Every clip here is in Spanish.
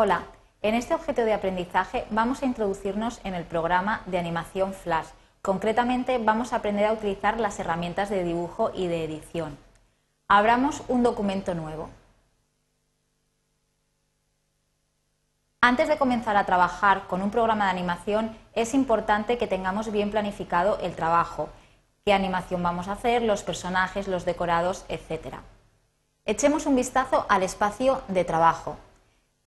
Hola, en este objeto de aprendizaje vamos a introducirnos en el programa de animación Flash. Concretamente vamos a aprender a utilizar las herramientas de dibujo y de edición. Abramos un documento nuevo. Antes de comenzar a trabajar con un programa de animación es importante que tengamos bien planificado el trabajo, qué animación vamos a hacer, los personajes, los decorados, etc. Echemos un vistazo al espacio de trabajo.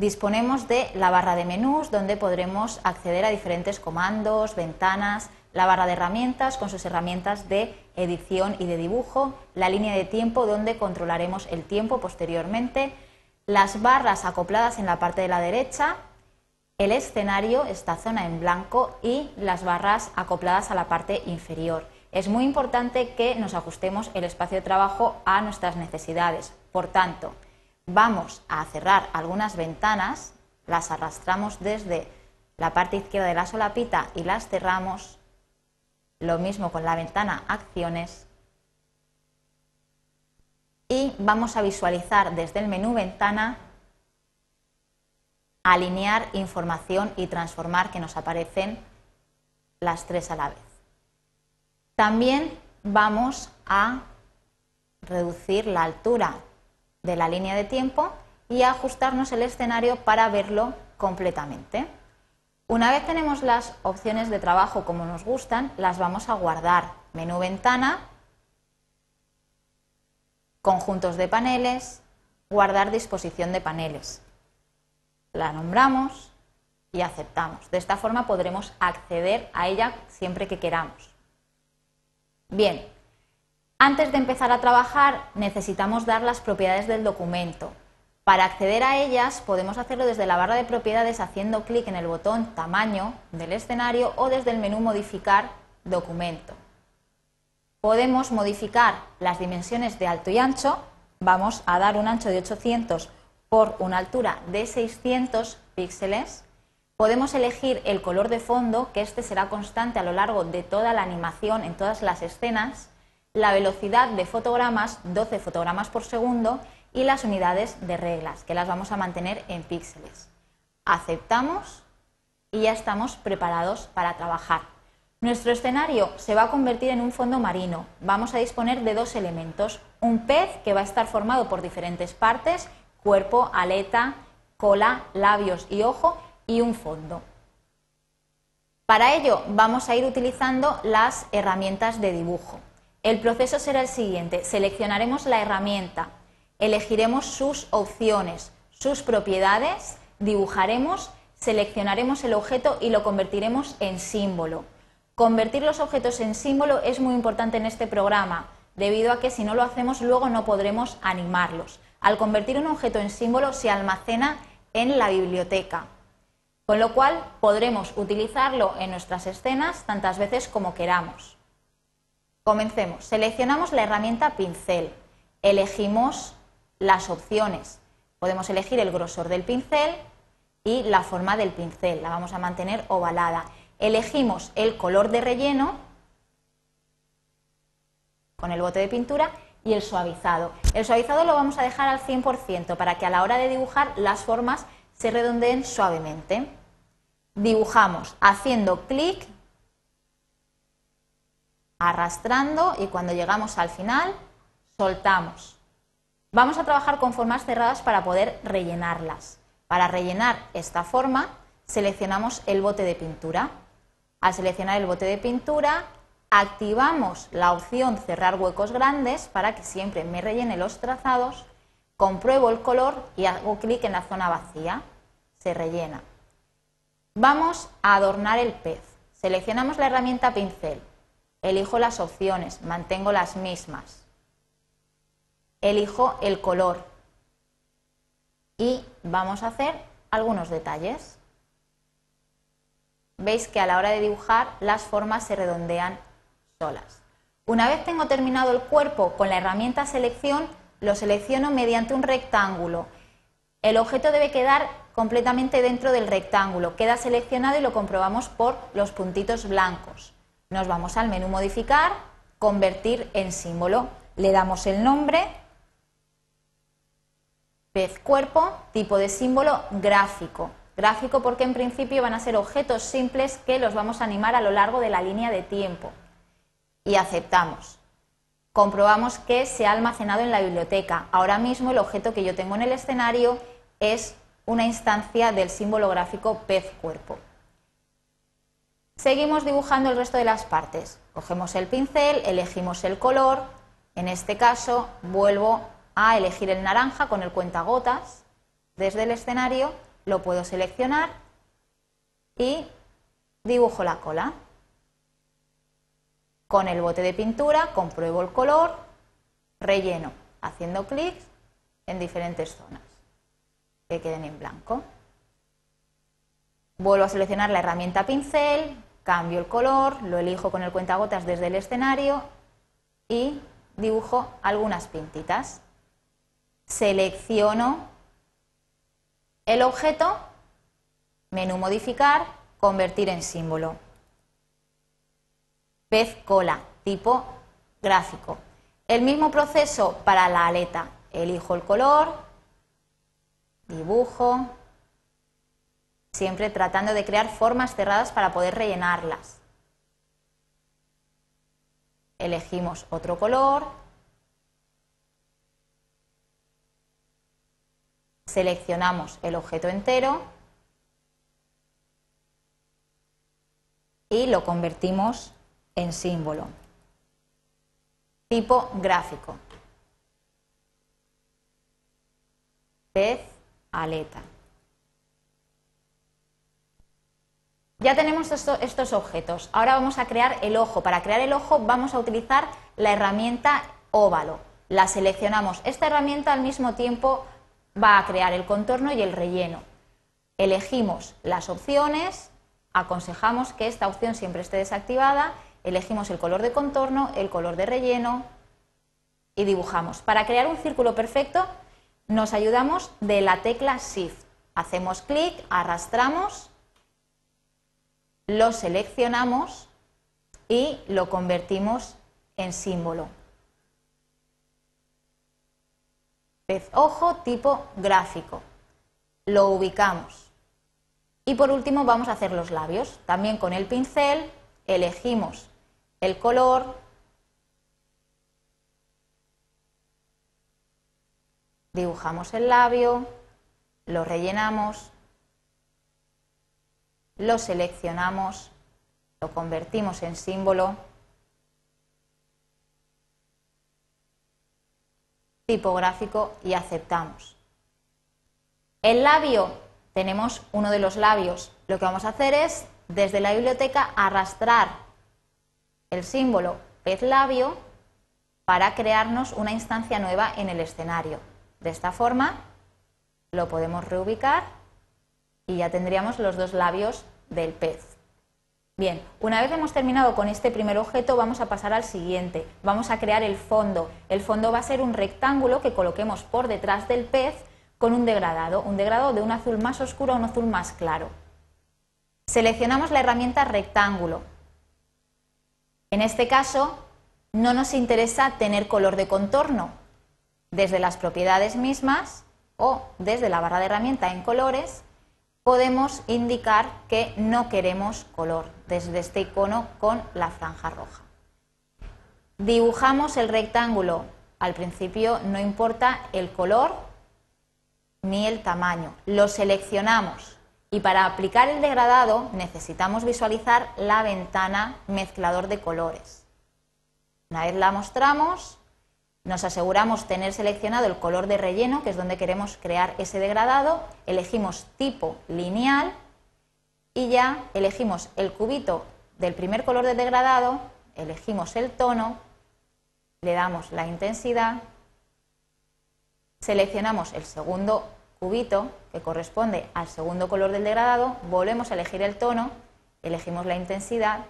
Disponemos de la barra de menús donde podremos acceder a diferentes comandos, ventanas, la barra de herramientas con sus herramientas de edición y de dibujo, la línea de tiempo donde controlaremos el tiempo posteriormente, las barras acopladas en la parte de la derecha, el escenario, esta zona en blanco y las barras acopladas a la parte inferior. Es muy importante que nos ajustemos el espacio de trabajo a nuestras necesidades. Por tanto, vamos a cerrar algunas ventanas, las arrastramos desde la parte izquierda de la solapita y las cerramos. Lo mismo con la ventana acciones. Y vamos a visualizar desde el menú ventana alinear información y transformar que nos aparecen las tres a la vez. También vamos a reducir la altura de la línea de tiempo y ajustarnos el escenario para verlo completamente. Una vez tenemos las opciones de trabajo como nos gustan, las vamos a guardar. Menú ventana, conjuntos de paneles, guardar disposición de paneles. La nombramos y aceptamos. De esta forma podremos acceder a ella siempre que queramos. Bien, antes de empezar a trabajar necesitamos dar las propiedades del documento. Para acceder a ellas podemos hacerlo desde la barra de propiedades haciendo clic en el botón Tamaño del escenario o desde el menú Modificar Documento. Podemos modificar las dimensiones de alto y ancho. Vamos a dar un ancho de 800 por una altura de 600 píxeles. Podemos elegir el color de fondo, que este será constante a lo largo de toda la animación en todas las escenas la velocidad de fotogramas, 12 fotogramas por segundo, y las unidades de reglas, que las vamos a mantener en píxeles. Aceptamos y ya estamos preparados para trabajar. Nuestro escenario se va a convertir en un fondo marino. Vamos a disponer de dos elementos. Un pez que va a estar formado por diferentes partes, cuerpo, aleta, cola, labios y ojo, y un fondo. Para ello vamos a ir utilizando las herramientas de dibujo. El proceso será el siguiente. Seleccionaremos la herramienta, elegiremos sus opciones, sus propiedades, dibujaremos, seleccionaremos el objeto y lo convertiremos en símbolo. Convertir los objetos en símbolo es muy importante en este programa, debido a que si no lo hacemos luego no podremos animarlos. Al convertir un objeto en símbolo se almacena en la biblioteca, con lo cual podremos utilizarlo en nuestras escenas tantas veces como queramos. Comencemos. Seleccionamos la herramienta pincel. Elegimos las opciones. Podemos elegir el grosor del pincel y la forma del pincel. La vamos a mantener ovalada. Elegimos el color de relleno con el bote de pintura y el suavizado. El suavizado lo vamos a dejar al 100% para que a la hora de dibujar las formas se redondeen suavemente. Dibujamos haciendo clic arrastrando y cuando llegamos al final soltamos. Vamos a trabajar con formas cerradas para poder rellenarlas. Para rellenar esta forma seleccionamos el bote de pintura. Al seleccionar el bote de pintura activamos la opción cerrar huecos grandes para que siempre me rellene los trazados, compruebo el color y hago clic en la zona vacía. Se rellena. Vamos a adornar el pez. Seleccionamos la herramienta pincel Elijo las opciones, mantengo las mismas. Elijo el color. Y vamos a hacer algunos detalles. Veis que a la hora de dibujar las formas se redondean solas. Una vez tengo terminado el cuerpo con la herramienta selección, lo selecciono mediante un rectángulo. El objeto debe quedar completamente dentro del rectángulo. Queda seleccionado y lo comprobamos por los puntitos blancos. Nos vamos al menú modificar, convertir en símbolo. Le damos el nombre Pez cuerpo, tipo de símbolo gráfico. Gráfico porque en principio van a ser objetos simples que los vamos a animar a lo largo de la línea de tiempo. Y aceptamos. Comprobamos que se ha almacenado en la biblioteca. Ahora mismo el objeto que yo tengo en el escenario es una instancia del símbolo gráfico pez cuerpo. Seguimos dibujando el resto de las partes. Cogemos el pincel, elegimos el color. En este caso vuelvo a elegir el naranja con el cuentagotas. Desde el escenario lo puedo seleccionar y dibujo la cola. Con el bote de pintura compruebo el color, relleno haciendo clics en diferentes zonas que queden en blanco. Vuelvo a seleccionar la herramienta pincel, cambio el color, lo elijo con el cuentagotas desde el escenario y dibujo algunas pintitas. Selecciono el objeto, menú modificar, convertir en símbolo pez cola, tipo gráfico. El mismo proceso para la aleta. Elijo el color, dibujo, siempre tratando de crear formas cerradas para poder rellenarlas. Elegimos otro color, seleccionamos el objeto entero y lo convertimos en símbolo. Tipo gráfico. Pez, aleta. Ya tenemos estos objetos. Ahora vamos a crear el ojo. Para crear el ojo vamos a utilizar la herramienta óvalo. La seleccionamos. Esta herramienta al mismo tiempo va a crear el contorno y el relleno. Elegimos las opciones, aconsejamos que esta opción siempre esté desactivada Elegimos el color de contorno, el color de relleno y dibujamos. Para crear un círculo perfecto nos ayudamos de la tecla Shift. Hacemos clic, arrastramos, lo seleccionamos y lo convertimos en símbolo. Pez ojo tipo gráfico. Lo ubicamos. Y por último vamos a hacer los labios. También con el pincel elegimos el color, dibujamos el labio, lo rellenamos, lo seleccionamos, lo convertimos en símbolo, tipográfico y aceptamos. El labio, tenemos uno de los labios. Lo que vamos a hacer es, desde la biblioteca, arrastrar el símbolo pez labio para crearnos una instancia nueva en el escenario. De esta forma lo podemos reubicar y ya tendríamos los dos labios del pez. Bien, una vez hemos terminado con este primer objeto vamos a pasar al siguiente. Vamos a crear el fondo. El fondo va a ser un rectángulo que coloquemos por detrás del pez con un degradado, un degradado de un azul más oscuro a un azul más claro. Seleccionamos la herramienta rectángulo, en este caso, no nos interesa tener color de contorno. Desde las propiedades mismas o desde la barra de herramienta en colores, podemos indicar que no queremos color desde este icono con la franja roja. Dibujamos el rectángulo. Al principio no importa el color ni el tamaño. Lo seleccionamos y para aplicar el degradado necesitamos visualizar la ventana mezclador de colores. Una vez la mostramos, nos aseguramos tener seleccionado el color de relleno, que es donde queremos crear ese degradado, elegimos tipo lineal y ya elegimos el cubito del primer color de degradado, elegimos el tono, le damos la intensidad, seleccionamos el segundo cubito que corresponde al segundo color del degradado, volvemos a elegir el tono, elegimos la intensidad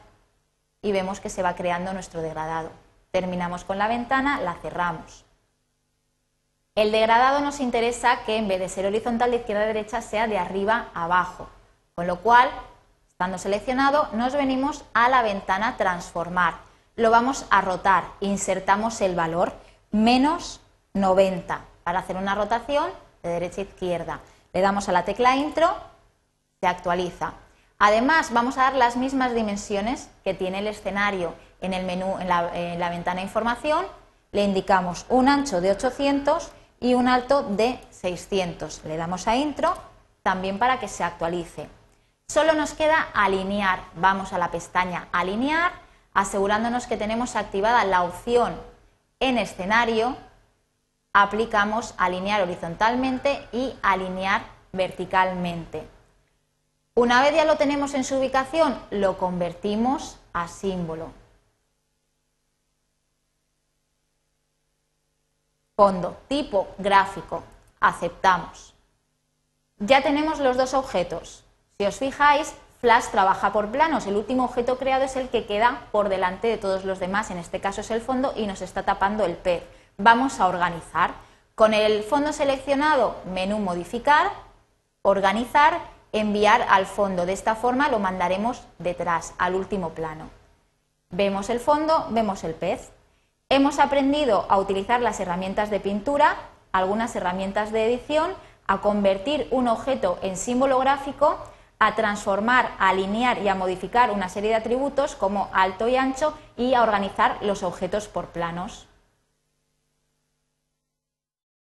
y vemos que se va creando nuestro degradado. Terminamos con la ventana, la cerramos. El degradado nos interesa que en vez de ser horizontal de izquierda a derecha sea de arriba a abajo, con lo cual, estando seleccionado, nos venimos a la ventana transformar. Lo vamos a rotar, insertamos el valor menos 90. Para hacer una rotación de derecha a izquierda. Le damos a la tecla intro, se actualiza. Además, vamos a dar las mismas dimensiones que tiene el escenario en el menú, en la, en la ventana información. Le indicamos un ancho de 800 y un alto de 600. Le damos a intro también para que se actualice. Solo nos queda alinear. Vamos a la pestaña alinear, asegurándonos que tenemos activada la opción en escenario. Aplicamos alinear horizontalmente y alinear verticalmente. Una vez ya lo tenemos en su ubicación, lo convertimos a símbolo. Fondo, tipo, gráfico. Aceptamos. Ya tenemos los dos objetos. Si os fijáis, Flash trabaja por planos. El último objeto creado es el que queda por delante de todos los demás. En este caso es el fondo y nos está tapando el pez. Vamos a organizar. Con el fondo seleccionado, menú modificar, organizar, enviar al fondo. De esta forma lo mandaremos detrás, al último plano. Vemos el fondo, vemos el pez. Hemos aprendido a utilizar las herramientas de pintura, algunas herramientas de edición, a convertir un objeto en símbolo gráfico, a transformar, a alinear y a modificar una serie de atributos como alto y ancho y a organizar los objetos por planos.